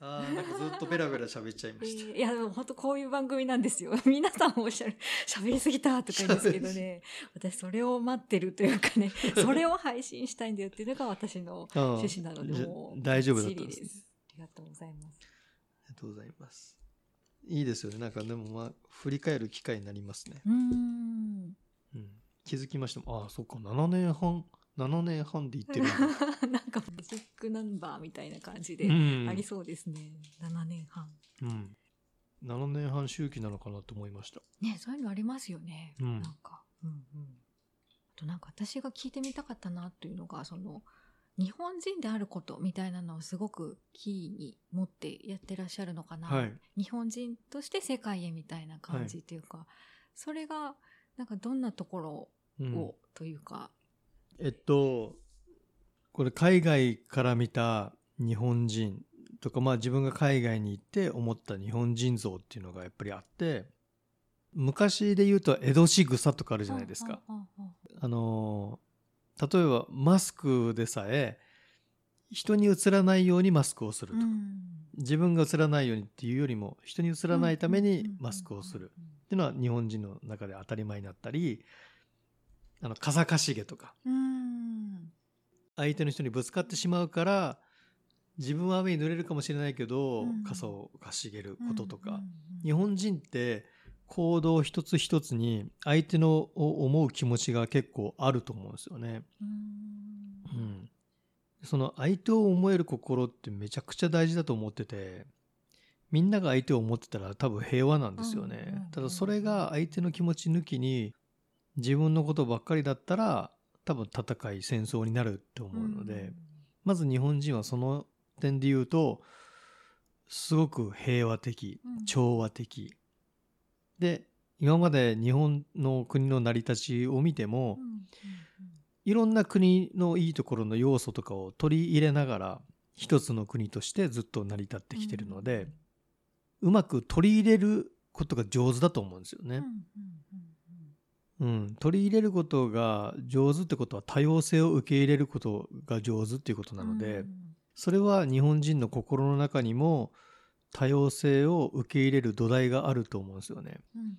ああ、なんかずっとベラベラ喋っちゃいました。えーいや、でも本当こういう番組なんですよ。皆さんおっしゃる、喋りすぎたとか言うんですけどね、私それを待ってるというかね、それを配信したいんだよっていうのが私のうん趣旨なので、もう大丈夫だったんですね。ありがとうございます。ありがとうございます。いいですよね。なんかでもまあ、振り返る機会になりますね。うーん。うん。気づきました。ああ、そっか、7年半、7年半で行ってる。なんかマジックナンバーみたいな感じでうんありそうですね。7年半。うん。7年半周期なのかなと思いました。ね、そういうのありますよね。うんなんか。うんうん。あとなんか私が聞いてみたかったなというのが、その、日本人であることみたいなのをすごくキーに持ってやってらっしゃるのかな。はい。日本人として世界へみたいな感じっていうか、それが、なんかどんなところを、うんというか、えっと、これ海外から見た日本人とか、まあ自分が海外に行って思った日本人像っていうのがやっぱりあって、昔で言うと江戸仕草とかあるじゃないですか。うんうんうんうんあのー例えばマスクでさえ、人に映らないようにマスクをするとか、自分が映らないようにっていうよりも、人に映らないためにマスクをする。っていうのは日本人の中で当たり前になったり、あの、傘かしげとか、うん。相手の人にぶつかってしまうから、自分は雨に濡れるかもしれないけど、うん傘をかしげるうんこととか、うんうん日本人って行動一つ一つに相手のを思う気持ちが結構あると思うんですよね。うんうん。その相手を思える心ってめちゃくちゃ大事だと思ってて、みんなが相手を思ってたら多分平和なんですよね。うんうんうんただそれが相手の気持ち抜きに自分のことばっかりだったら多分戦い戦争になるって思うので、まず日本人はその点で言うと、すごく平和的うん、調和的。で、今まで日本の国の成り立ちを見てもうん、うんいろんな国のいいところの要素とかを取り入れながら、一つの国としてずっと成り立ってきてるので、うまく取り入れることが上手だと思うんですよね。うん。取り入れることが上手ってことは多様性を受け入れることが上手っていうことなので、うん。それは日本人の心の中にも多様性を受け入れる土台があると思うんですよね。うん。うん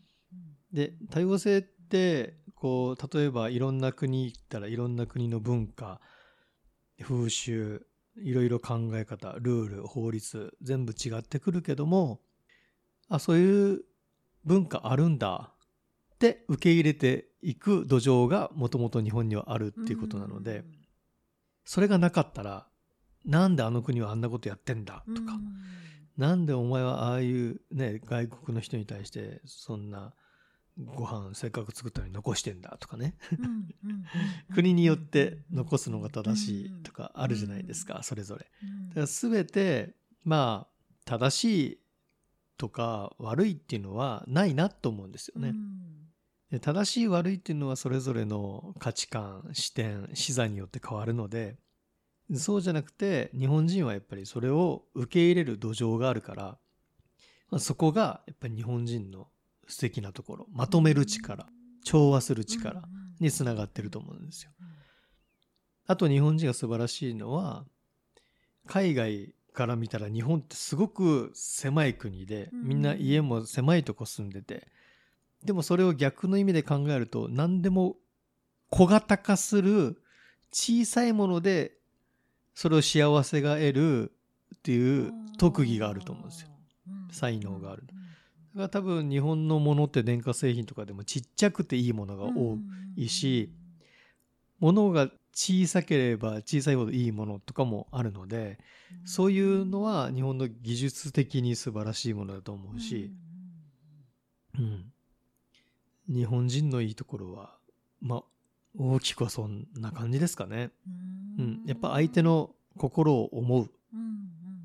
で、多様性って、こう、例えばいろんな国行ったらいろんな国の文化、風習、いろいろ考え方、ルール、法律、全部違ってくるけども、あ、そういう文化あるんだって受け入れていく土壌がもともと日本にはあるっていうことなので、それがなかったら、なんであの国はあんなことやってんだとか、うん。なんでお前はああいうね、外国の人に対してそんなご飯せっかく作ったのに残してんだとかね。うんうんうん 国によって残すのが正しいとかあるじゃないですか、それぞれ。だから全て、まあ、正しいとか悪いっていうのはないなと思うんですよね。で正しい悪いっていうのはそれぞれの価値観、視点、視座によって変わるので、そうじゃなくて日本人はやっぱりそれを受け入れる土壌があるから、まあそこがやっぱり日本人の素敵なところ、まとめる力、調和する力につながってると思うんですよ。あと日本人が素晴らしいのは、海外から見たら日本ってすごく狭い国で、うんみんな家も狭いとこ住んでて、でもそれを逆の意味で考えると、何でも小型化する小さいもので、それを幸せが得るっていう特技があると思うんですよ。才能がある。だから多分日本のものって電化製品とかでもちっちゃくていいものが多いし、物が小さければ小さいほどいいものとかもあるので、そういうのは日本の技術的に素晴らしいものだと思うし、うん。日本人のいいところは、まあ、大きくはそんな感じですかね。うん。やっぱ相手の心を思うっ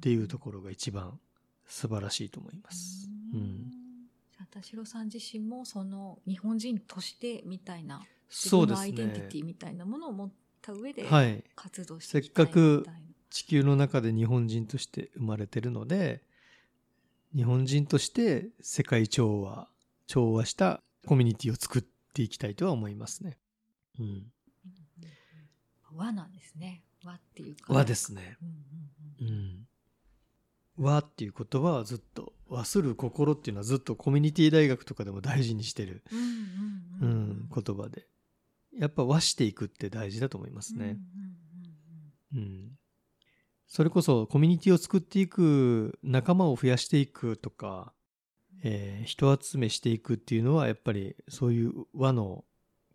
ていうところが一番素晴らしいと思います。うん。じゃあ田代さん自身もその日本人としてみたいな自そうです分のアイデンティテね。ィみたいなものを持った上ではい。活動していきたいみたいな。地球の中で日本人として生まれてるので、日本人として世界調和、調和したコミュニティを作っていきたいとは思いますね。うん。和なんですね。和っていうか。和ですね。うんうんうんうん。和っていう言葉はずっと和する心っていうのはずっとコミュニティ大学とかでも大事にしてる、うん言葉でやっぱ和していくって大事だと思いますね、うん、それこそコミュニティを作っていく仲間を増やしていくとか、えー人集めしていくっていうのはやっぱりそういう和の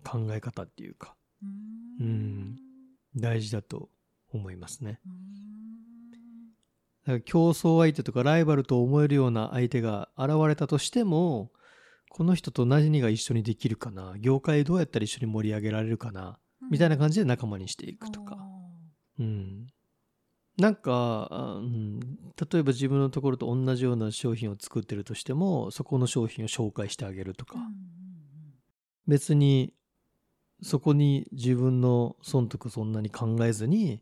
考え方っていうかうん大事だと思いますね。うんだから競争相手とかライバルと思えるような相手が現れたとしてもこの人と何が一緒にできるかな業界どうやったら一緒に盛り上げられるかなみたいな感じで仲間にしていくとか、うん、なんか、あうん、例えば自分のところと同じような商品を作ってるとしてもそこの商品を紹介してあげるとか、うんうん別にそこに自分の損得そんなに考えずに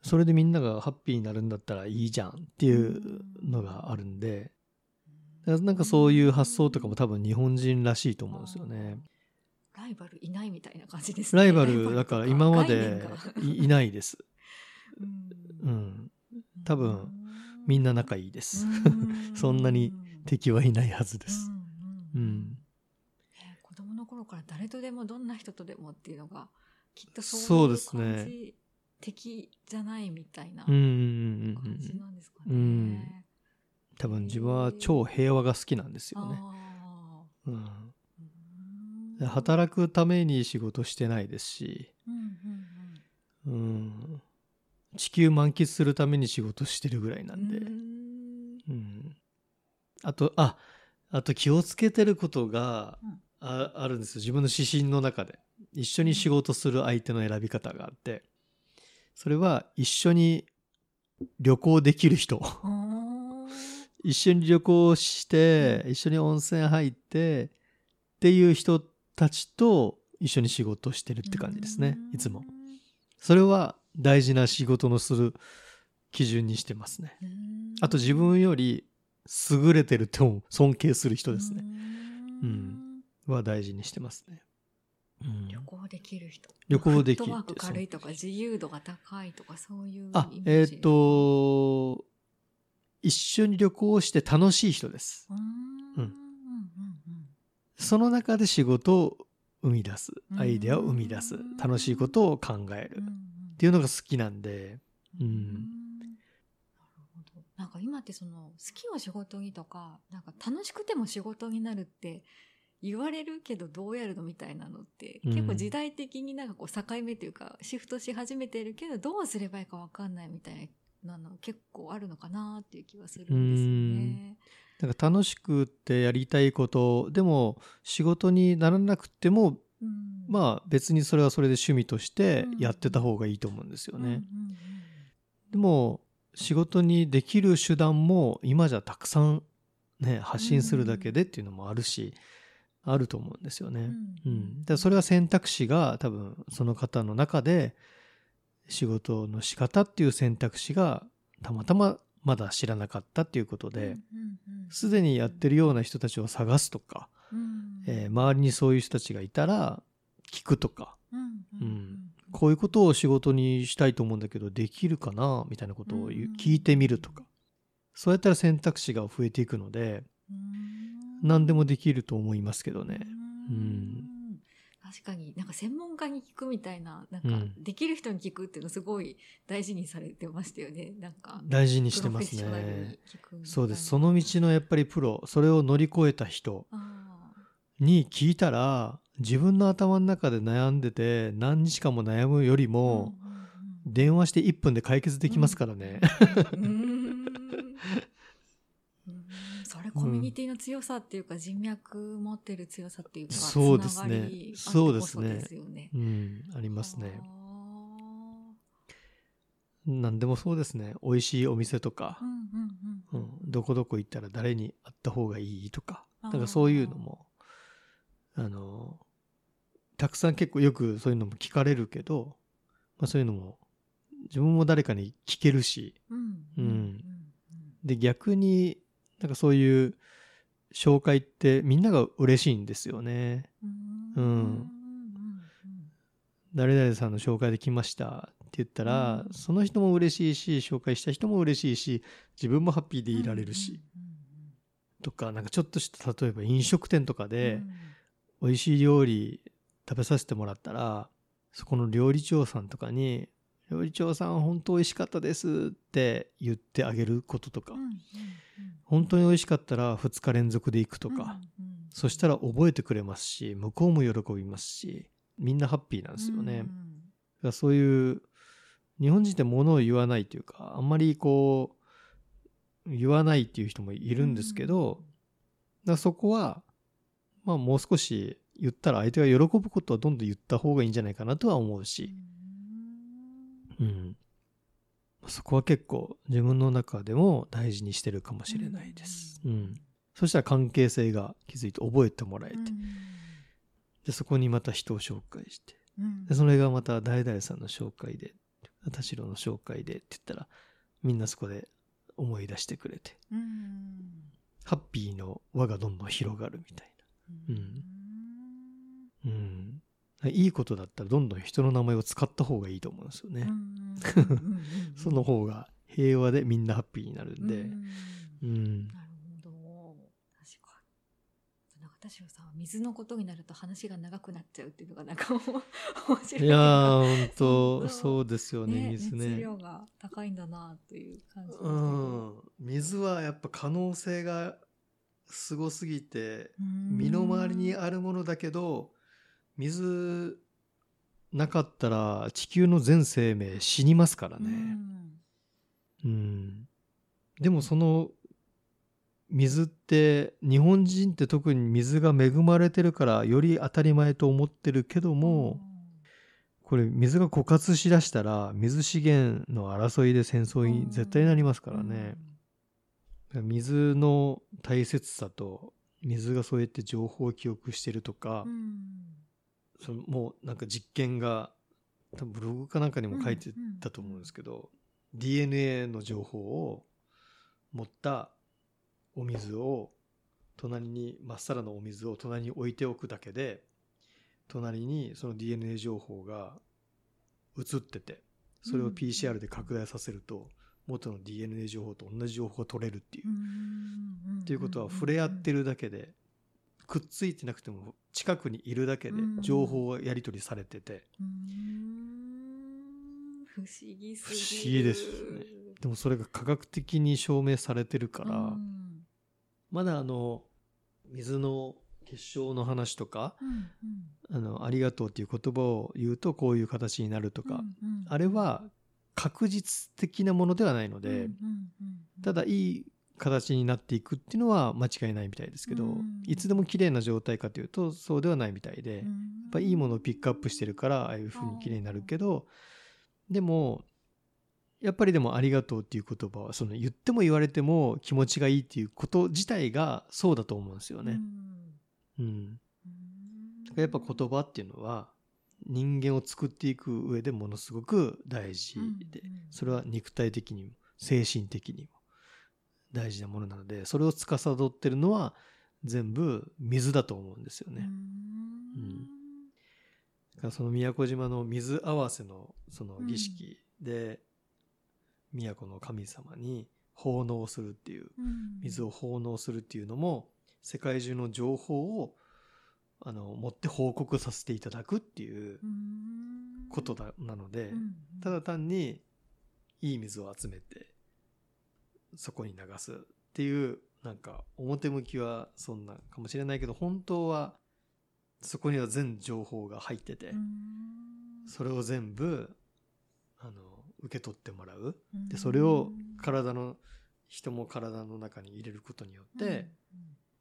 それでみんながハッピーになるんだったらいいじゃんっていうのがあるんでなんかそういう発想とかも多分日本人らしいと思うんですよね。ライバルいないみたいな感じですね。ライバル だから今までいいないです。ううんん。多分みんな仲いいです。うん そんなに敵はいないはずです。ううんん。ね子供の頃から誰とでもどんな人とでもっていうのがきっとそそうういうですね感じ敵じゃないみたいなうんうんうんうん感じうん。なんですかね。うん多分自分は超平和が好きなんですよね。あうん。働くために仕事してないですし、うんうんうん。地球満喫するために仕事してるぐらいなうんんで。うんうん。あと、あ、あと気をつけてることがうんああるんですよ。自分の指針の中で。一緒に仕事する相手の選び方があって、それは一緒に旅行できる人。一緒に旅行して、一緒に温泉入って、っていう人たちと一緒に仕事してるって感じですね。いつも。それは大事な仕事のする基準にしてますね。うんあと自分より優れてると思う尊敬する人ですね。ううんんは大事にしてますね。うん旅行できる人旅行できる軽いとか自由度が高いとかそういうあえっ、と、一緒に旅行して楽しい人です。うーんうんうんその中で仕事を生み出す。うんアイデアを生み出す。楽しいことを考える。うんっていうのが好きなんで、うん。うん。なるほど。なんか今ってその好きを仕事にとかなんか楽しくても仕事になるって言われるけどどうやるのみたいなのって、うん。結構時代的になんかこう境目というかシフトし始めてるけどどうすればいいかわかんないみたいなの結構あるのかなっていう気はするんですよね。なんか楽しくってやりたいこと、でも仕事にならなくても、うんまあ別にそれはそれで趣味としてやってた方がいいと思うんですよね。うんうんうんでも仕事にできる手段も今じゃたくさんね、発信するだけでっていうのもあるし、あると思うんですよね。ううんん。だからそれは選択肢が多分その方の中で仕事の仕方っていう選択肢がたまたままだ知らなかったっていうことで、うんうんうんすでにやってるような人たちを探すとか、うん。えー周りにそういう人たちがいたら聞くとか、うんこういうことを仕事にしたいと思うんだけどできるかな？みたいなことを聞いてみるとか。そうやったら選択肢が増えていくので、うん。何でもできると思いますけどね。ううん。ん確かに。なんか専門家に聞くみたいななんかうん。できる人に聞くっていうのすごい大事にされてましたよね。なんか大事にしてますね。そうです。その道のやっぱりプロ、それを乗り越えた人。あに聞いたら、自分の頭の中で悩んでて何日間も悩むよりーも、電話して1分で解決できますからね。それコミュニティの強さっていうか、人脈持ってる強さっていうかそうですね。そうですね。うん、ありますね。あ。何でもそうですね。美味しいお店とかーう、んどこどこ行ったら誰に会った方がいいとか、なんかそういうのも、あの、たくさん結構よくそういうのも聞かれるけど、まあそういうのも、自分も誰かに聞けるし、うん。うん。で逆になんかそういう紹介ってみんなが嬉しいんですよね。うん。うん。誰々さんの紹介で来ましたっ言ったら、うん。その人も嬉しいし紹介した人も嬉しいし自分もハッピーでいられるし、とかなんかちょっとした例えば飲食店とかでうん美味しい料理食べさせてもらったらそこの料理長さんとかに「料理長さん本当美味しかったです」って言ってあげることとか、うんうんうん。本当に美味しかったら2日連続で行くとか、うんうんそしたら覚えてくれますし向こうも喜びますしみんなハッピーなんですよね。うんだからそういう日本人って物を言わないというかあんまりこう言わないっていう人もいるんですけど、そこはまあもう少し言ったら相手が喜ぶことはどんどん言った方がいいんじゃないかなとは思うし、うん、そこは結構自分の中でも大事にしてるかもしれないです。うん、そしたら関係性が築いて覚えてもらえて、でそこにまた人を紹介して。うん。でそれがまた誰々さんの紹介で田代の紹介でって言ったらみんなそこで思い出してくれて。うん。ハッピーの輪がどんどん広がるみたいうん。な、うん、いいことだったらどんどん人の名前を使った方がいいと思うんですよね、その方が平和でみんなハッピーになるんで、うんなるほど。確かに。中田代さんは水のことになると話が長くなっちゃうっていうのがなんか面白い。いやー本当そう。ですよねね水ね。熱量が高いんだなという感じうどん。水はやっぱ可能性がすごすぎてうん。身の回りにあるものだけど水なかったら地球の全生命死にますからうね。ん。うん、でもその水って日本人って特に水が恵まれてるからより当たり前と思ってるけどもこれ水が枯渇しだしたら水資源の争いで戦争に絶対なりますからね。水の大切さと水がそうやって情報を記憶してるとか、うん。そのもうなんか実験が多分ブログかなんかにも書いてたと思うんですけど、DNA の情報を持ったお水を隣にまっさらのお水を隣に置いておくだけで隣にその DNA 情報が移っててそれをうん。PCR で拡大させると元の DNA 情報と同じ情報が取れるっていう。うん。っていうことは触れ合ってるだけでくっついてなくても近くにいるだけでうん。情報がやり取りされてて。うん。不思議す不ぎる。思議ですよね。でもそれが科学的に証明されてるからうん。まだあの水の結晶の話とかうん。あのありがとうっていう言葉を言うとこういう形になるとかうん。うん。あれは確実的なものではないのでただいい形になっていくっていうのは間違いないみたいですけどうん。いつでも綺麗な状態かというとそうではないみたいで。うん。やっぱいいものをピックアップしてるからああいう風に綺麗になるけどでもやっぱりでも「ありがとう」っていう言葉はその言っても言われても気持ちがいいっていうこと自体がそうだと思うんですよね。うん、うん。やっぱ言葉っていうのは人間を作っていく上でものすごく大事でそれは肉体的にも精神的にも大事なものなのでそれを司ってるのは全部水だと思うんですよね。うん。だからその宮古島の水合わせのその儀式で、宮古の神様に奉納するっていううん。水を奉納するっていうのも世界中の情報をあの持って報告させていただくっていううんことだなので、うん。ただ単にいい水を集めてそこに流すっていうなんか表向きはそんなかもしれないけど本当はそこには全情報が入ってて、うん。それを全部あの受け取ってもらう。うん。でそれを体の人も体の中に入れることによって、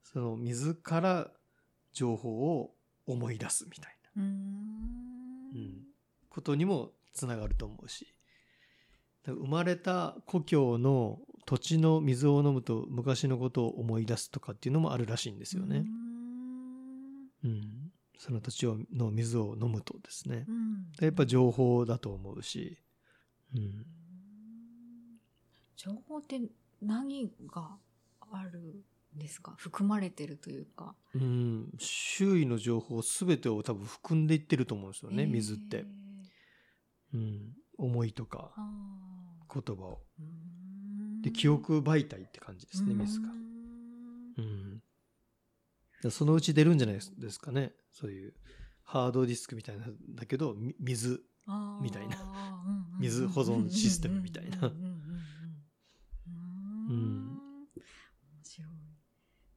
その水から情報を思い出すみたいな、うん。ことにもつながると思うし。生まれた故郷の土地の水を飲むと昔のことを思い出すとかっていうのもあるらしいんですよね。うん、その土地をの水を飲むとですね。うん。うんやっぱ情報だと思うし、うん、情報って何があるんですか？含まれてるというか。うん、周囲の情報全てを多分含んでいってると思うんですよね、へー水って。うん、思いとかあ言葉を。で、記憶媒体って感じですね、水がうー。んそのうち出るんじゃないですかね。そういうハードディスクみたいなんだけど、み水。みたいな水保存システムみたいなうんうんうんうんうんうーん面白い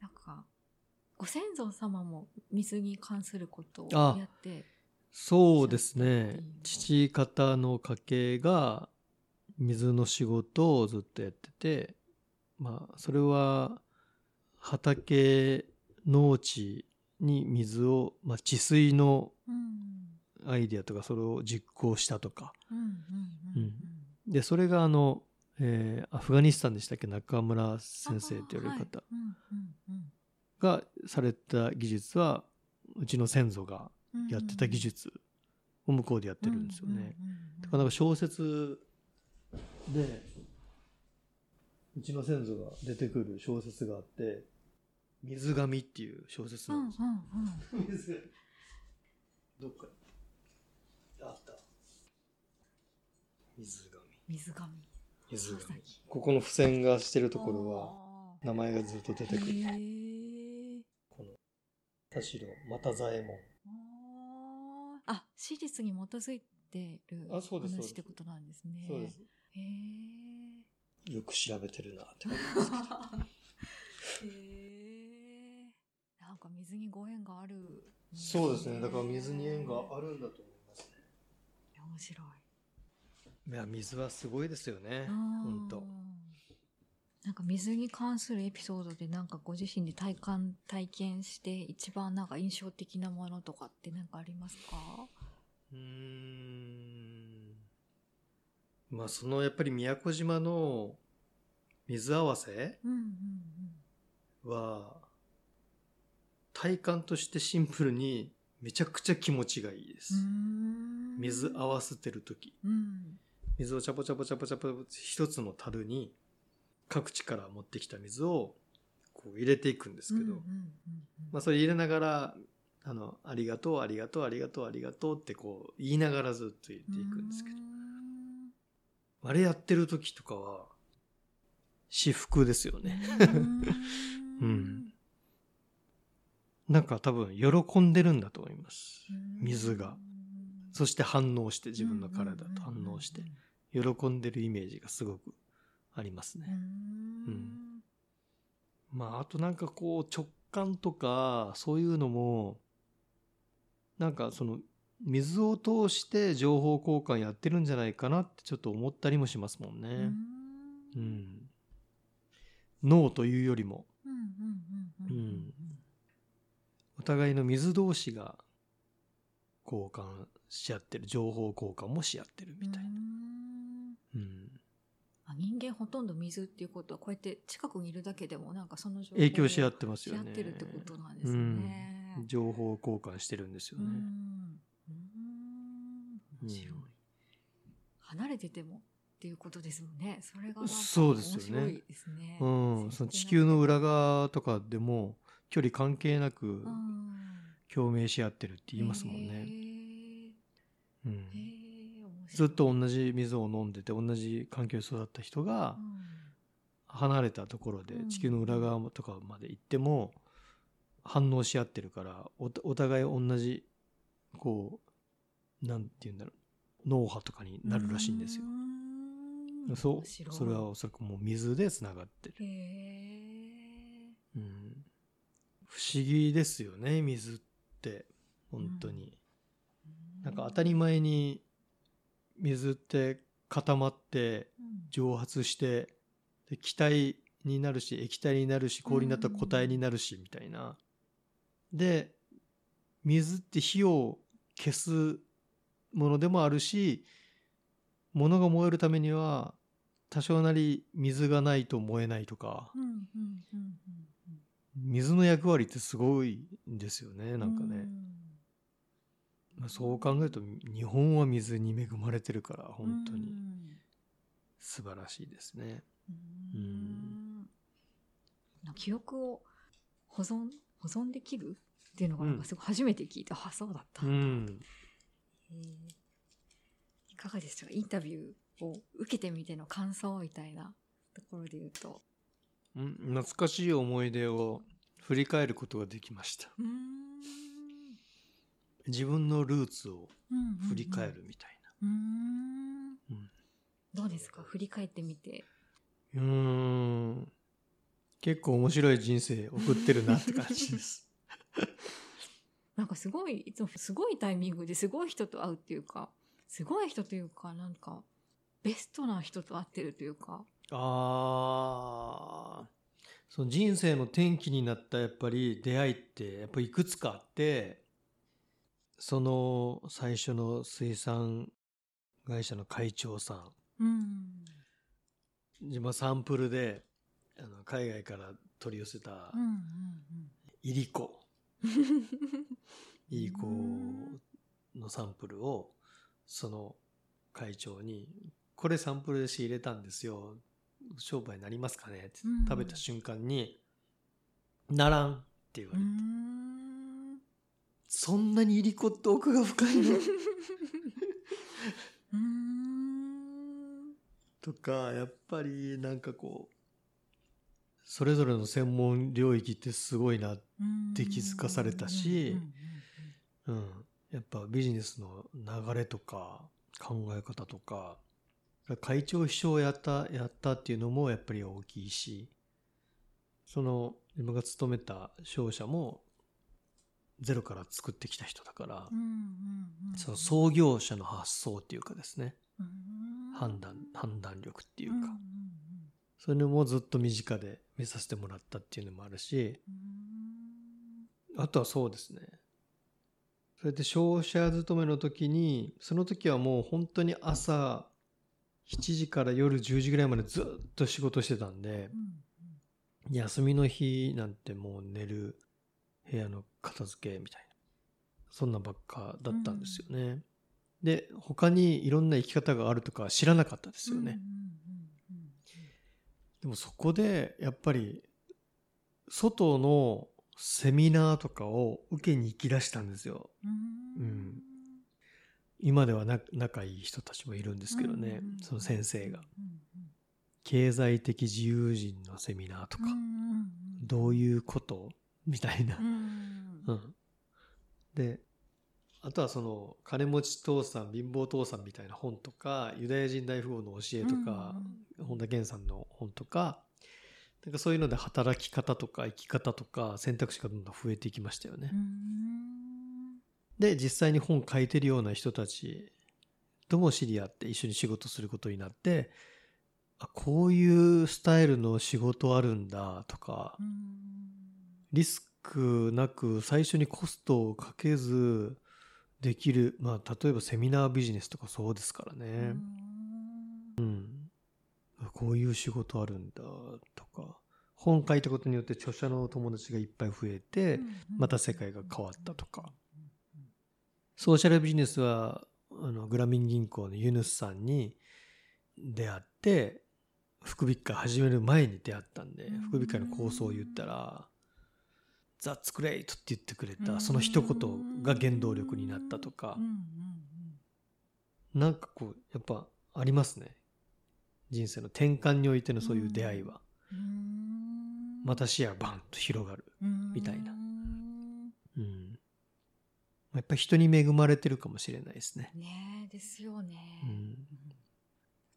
なんかご先祖様も水に関することをあやってそうですね。父方の家系が水の仕事をずっとやってて、まあ、それは畑、農地に水を、まあ、治水のうん。アイデアとかそれを実行したとか。で、それがあの、えーアフガニスタンでしたっけ？中村先生って言われる方がされた技術は、うちの先祖がうんやってた技術を向こうでやってるんですよね。だからなんか小説で、うちの先祖が出てくる小説があって、水神っていう小説なんですよ。どっかに。あった。水神。水神水神。木ここの付箋がしてるところは、は名前がずっと出てくる。田代又左衛門。あ史実に基づいてるあそうです話ってことなんですね。そうです。へえ。よく調べてるなって思います。へえ。なんか水にご縁がある。そうですね。だから水に縁があるんだと思いますね。面白い。いや、水はすごいですよね。本本当。なんか水に関するエピソードでなんかご自身で体感体験して一番なんか印象的なものとかってなんかありますか？うーん。まあ、そのやっぱり宮古島の水合わせは、体感としてシンプルにめちゃくちゃ気持ちがいいですう。ん。水合わせてる時うん。水をチャポチャポチャポチャポ一つの樽に各地から持ってきた水をこう入れていくんですけど、まあそれ入れながら、あの、ありがとう、ありがとう、ありがとう、ありがとうってこう言いながらずっと言っていくんですけど、あれやってる時とかは、至福ですよね。う うんん。なんか多分喜んでるんだと思います。水が。そして反応して、自分の体と反応して、喜んでるイメージがすごくありますね。うんまあ、あとなんかこう直感とか、そういうのも、なんかその、水を通して情報交換やってるんじゃないかなってちょっと思ったりもしますもんうね。んうん。脳というよりも、うんうんうんうんうんお互いの水同士が交換し合ってる、情報交換もし合ってるみたいな。人間ほとんど水っていうことはこうやって近くにいるだけでもなんかその影響し合をってますよね。ってるってことなんですね。うん。情報交換してるんですよね。面白い、うん離れててもっていうことですもんね。それがなんかそうですよね。うん。その地球の裏側とかでも、距離関係なくうん共鳴し合ってるって言いますもんへね。ーうんずっと同じ水を飲んでて、同じ環境で育った人がう、ん。離れたところでうん。地球の裏側とかまで行っても、反応し合ってるから、おお互い同じ、こう、なんて言うんだろう、脳波とかになるらしいんですよ。う。ん。そう。それはおそらくもう水でつながってる。うん、不思議ですよね水って。本当に、なんか当たり前に水って固まってうん。蒸発してで気体になるし液体になるし氷になったら固体になるしみたいな。で水って火を消すものでもあるし物が燃えるためには多少なり水がないと燃えないとか。水の役割ってすごいんですよねうなんかね、うんまあそう考えると日本は水に恵まれてるから本当に。うん。素晴らしいですね。ううん。ん記憶を保存保存できるっていうのがなんかすごい初めて聞いて、あそうだった。うん。だ、ん。へー。かがでしたか？インタビューを受けてみての感想みたいなところで言うと。うん。懐かしい思い出を振り返ることができました。うーん自分のルーツを振り返るみたいうーんうんどうですか？振り返ってみて。な。うーん。結構面白い人生送ってるなって感じです。なんかすごい、いつもすごいタイミングですごい人と会うっていうか、すごい人というか、なんか、ベストな人と会ってるというか。ああ。その人生の転機になったやっぱり出会いってやっぱいくつかあって、その最初の水産会社の会長さん、うん。今サンプルであの海外から取り寄せたいりこ、うん。いりこのサンプルをその会長に「これサンプルで仕入れたんですよ商売になりますかね?」ってうん食べた瞬間に「ならん」って言わうれて、ん。そんなにいりこって奥が深いの？うーん。とかやっぱりなんかこうそれぞれの専門領域ってすごいなって気づかされたしうん、やっぱビジネスの流れとか考え方とか会長秘書をやったやったっていうのもやっぱり大きいしその自分が勤めた商社もゼロから作ってきた人だから、その創業者の発想っていうかですね。うん。判断判断力っていうか、そういうのもずっと身近で見させてもらったっていうのもあるしうん。あとはそうですね。それで商社勤めの時に、その時はもう本当に朝7時から夜10時ぐらいまでずっと仕事してたんでう、ん。休みの日なんてもう寝る部屋の片付けみたいな。そんなばっかだったんですよね。で、他にいろんな生き方があるとか知らなかったですよね。でもそこでやっぱり外のセミナーとかを受けに行き出したんですよ。うんうんうん今ではな仲いい人たちもいるんですけどね、うんその先生が。うん経済的自由人のセミナーとか、うんうんどういうこと みたいな。う。ん。うん。で、あとはその金持ち父さん、貧乏父さんみたいな本とか、ユダヤ人大富豪の教えとか、本田健さんの本とか、なんかそういうので働き方とか生き方とか選択肢がどんどん増えていきましたよね。うん。で、実際に本書いてるような人たちとも知り合って一緒に仕事することになって、あ、こういうスタイルの仕事あるんだとかう、んリスクなく最初にコストをかけずできる、まあ例えばセミナービジネスとかそうですからね。うん。こういう仕事あるんだとか、本書いたことによって著者の友達がいっぱい増えて、また世界が変わったとか。ソーシャルビジネスは、あの、グラミン銀行のユヌスさんに出会って、福引会始める前に出会ったんでうん、福引会の構想を言ったら、That's great! って言ってくれた、うんその一言が原動力になったとかなんかこう、やっぱありますね。人生の転換においてのそういう出会いは。うんまた視野がバンと広がる。うんみたいなうんうん。やっぱり人に恵まれてるかもしれないですね。ねえですよね、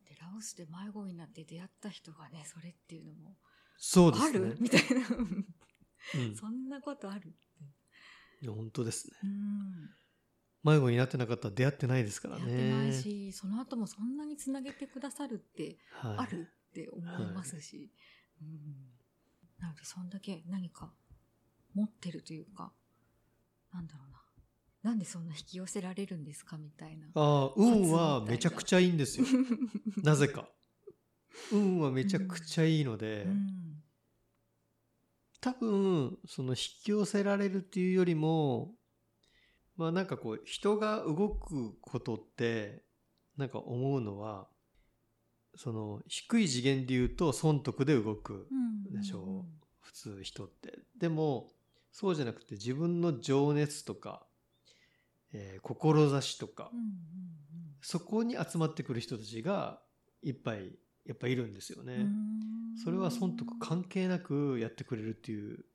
でラオスで迷子になって出会った人がねそれっていうのもあそうですねる？みたいなうん。そんなことあるいや本当ですね。うん迷子になってなかったら出会ってないですからやってないね。しその後もそんなにつなげてくださるってはい。あるって思いますし、うん、なのでそんだけ何か持ってるというかなんだろうななんでそんな引き寄せられるんですかみたいな。ああ、運はめちゃくちゃいいんですよ。なぜか。運はめちゃくちゃいいので、うん多分、その引き寄せられるっていうよりも、まあなんかこう、人が動くことって、なんか思うのは、その低い次元で言うと損得で動くうんでしょう。普通人って。でも、そうじゃなくて自分の情熱とか、えー志とかうん、うんそこに集まってくる人たちがいっぱいやっぱいるんですよね。うん。それは損得関係なくやってくれるっていう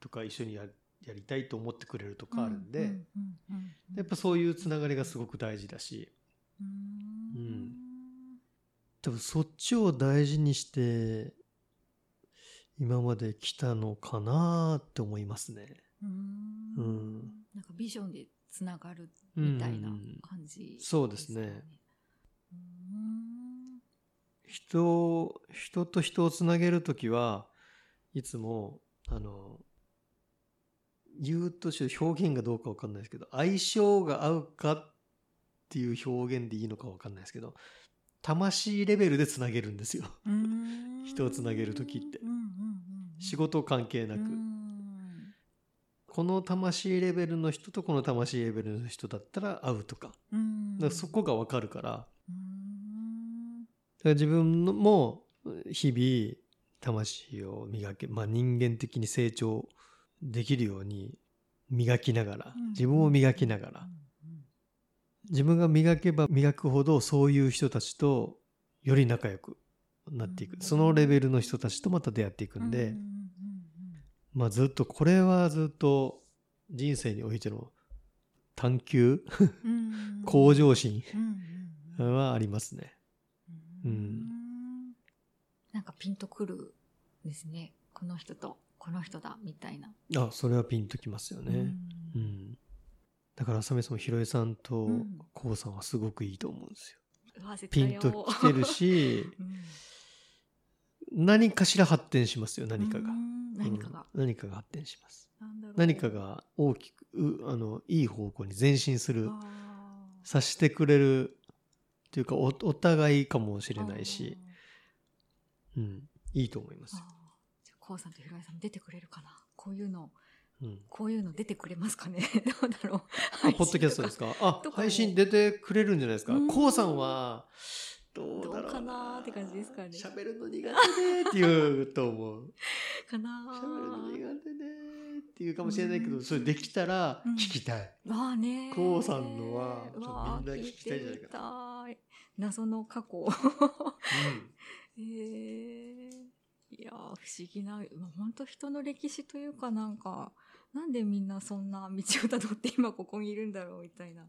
とか一緒にややりたいと思ってくれるとかあるんで、うんうんうんうんやっぱそういうつながりがすごく大事だし。ううん。ん。多分そっちを大事にして今まで来たのかなって思いますね。うん。うん。なんかビジョンでつながるみたいな感じ、そうですね人人と人をつなげるときはいつもあの言うとして表現がどうかわかんないですけど相性が合うかっていう表現でいいのかわかんないですけど魂レベルでつなげるんですよ。うん。人をつなげる時って。仕事関係なく。うん。この魂レベルの人とこの魂レベルの人だったら合うとか。からそこがわかるからから自分のも日々魂を磨け、まあ、人間的に成長できるように磨きながらうん。自分を磨きながら自分が磨けば磨くほどそういう人たちとより仲良くなっていく。うん。そのレベルの人たちとまた出会っていくんでまあずっとこれはずっと人生においての探求向上心はありますね。うん。なんかピンとくるですね。この人とこの人だみたいな。あそれはピンときますよね。ううん。ん、だからそもそもひろえさんとうん。こうさんはすごくいいと思うんですよ。うわ絶ピンときてるし うん。何かしら発展しますよ何かが。う。ん。何かが、うん。何かが発展します。何かが大きくうあのいい方向に前進するさしてくれるというかおお互いかもしれないし、うん、いいと思います。じゃあこうさんとひろえさんも出てくれるかな？こういうの。うん。こういうの出てくれますかね？どうだろう？あポッドキャストですか？あ配信出てくれるんじゃないですか？うん。こうさんはどうだろう？かなって感じですかね？喋るの苦手でって言うと思う。かな喋るの苦手でって言うかもしれないけどそれできたらうん。聞きたい、わあねこうさんのはみんな聞きたい。んじゃないか聞いてみたい。謎の過去。うん。ええいやー不思議な本当人の歴史というかなんかなんでみんなそんな道をたどって今ここにいるんだろうみたいな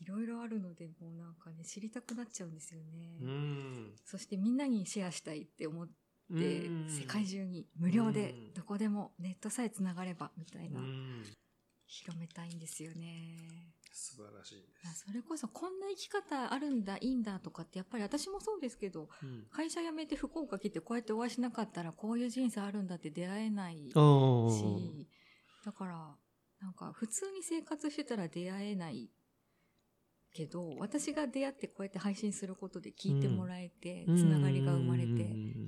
いろいろあるのでもうなんかね知りたくなっちゃうんですよね、うん。そしてみんなにシェアしたいって思って、うん世界中に無料でうん。どこでもネットさえつながればみたいな、うん。広めたいんですよね。素晴らしいです、それこそこんな生き方あるんだいいんだとかってやっぱり私もそうですけどうん。会社辞めて福岡来てこうやってお会いしなかったらこういう人生あるんだって出会えないしだからなんか普通に生活してたら出会えないけど私が出会ってこうやって配信することで聞いてもらえて、つながりが生まれて、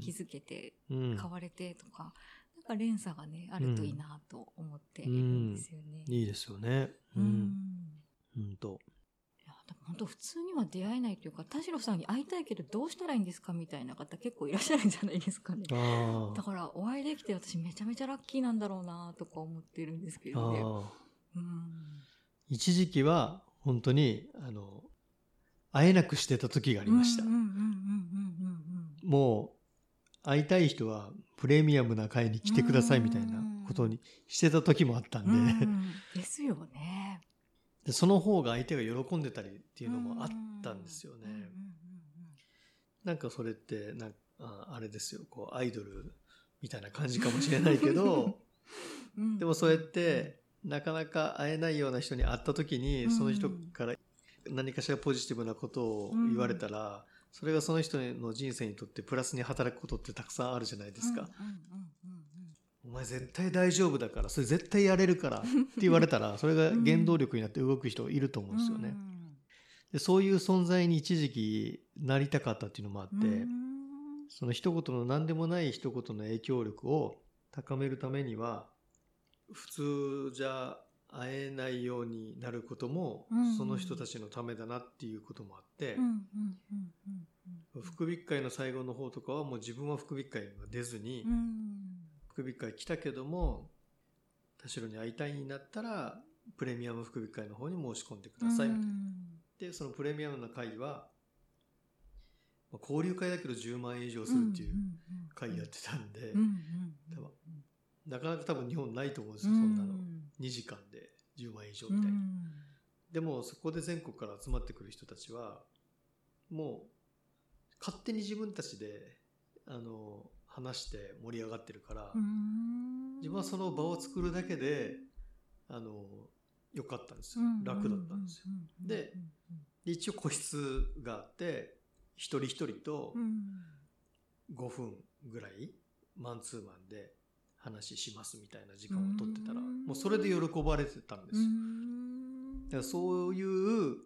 気づけてうん。変われてとか、なんか連鎖がねあるといいなと思っているんですよね。いいですよね。ううん。んうんと。いやでも本当普通には出会えないというか田代さんに会いたいけどどうしたらいいんですかみたいな方結構いらっしゃるんじゃないですかね。あだからお会いできて私めちゃめちゃラッキーなんだろうなとか思ってるんですけあど。ね。あうん。一時期は本当にあの会えなくしてた時がありました、もう会いたい人はプレミアムな会に来てくださいみたいなことにしてた時もあったんで,、うん。うんですよね。でその方が相手が喜んでたりっていうのもあったんですよね、なんかそれってなんああれですよ。こうアイドルみたいな感じかもしれないけど。でもそうやってなかなか会えないような人に会った時に、うん。その人から何かしらポジティブなことを言われたら、それがその人の人生にとってプラスに働くことってたくさんあるじゃないですか。お前絶対大丈夫だからそれ絶対やれるから って言われたらそれが原動力になって動く人いると思うんですよね。うん。でそういう存在に一時期なりたかったっていうのもあって、うん。その一言の何でもない一言の影響力を高めるためには普通じゃ会えないようになることも、うん。その人たちのためだなっていうこともあって福引会の最後の方とかはもう自分は福引会が出ずに、うん。福引会来たけども田代に会いたいになったらプレミアム福引会の方に申し込んでください。みたいな。っうん。で、そのプレミアムな会は、まあ交流会だけど10万円以上するっていう会やってたんで、なかなか多分日本ないと思うんですよ、そんなの。2時間で10万円以上みたいな。でもそこで全国から集まってくる人たちは、もう勝手に自分たちで、あの、話して盛り上がってるから、自分はその場を作るだけで、あの、良かったんですよ。楽だったんですよ。でで一応個室があって、一人一人と5分ぐらい、マンツーマンで話しますみたいな時間を取ってたら、うん。もうそれで喜ばれてたんですよ。だからそういう、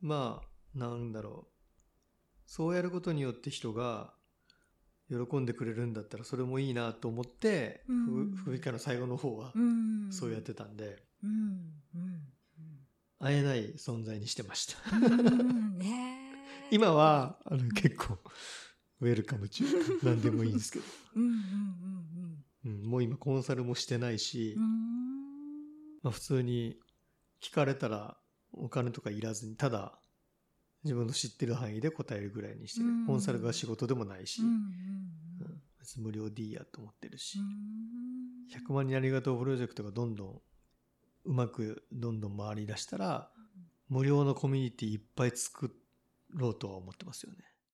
まあ、なんだろう。そうやることによって人が喜んでくれるんだったらそれもいいなと思って、うん。ふ福井会の最後の方はうん。そうやってたんで、会えない存在にしてました。今は、あの、結構、ウェルカム中、何でもいいんですけど、うんうんうんうん、もう今コンサルもしてないし、うん。まあ、普通に聞かれたらお金とかいらずに、ただ自分の知ってる範囲で答えるぐらいにしてる、うん。コンサルが仕事でもないし、別に無料でいいやと思ってるし。う、ん。100万人ありがとうプロジェクトがどんどんうまくどんどん回り出したら、無料のコミュニティいっぱい作ろうとは思ってますよね。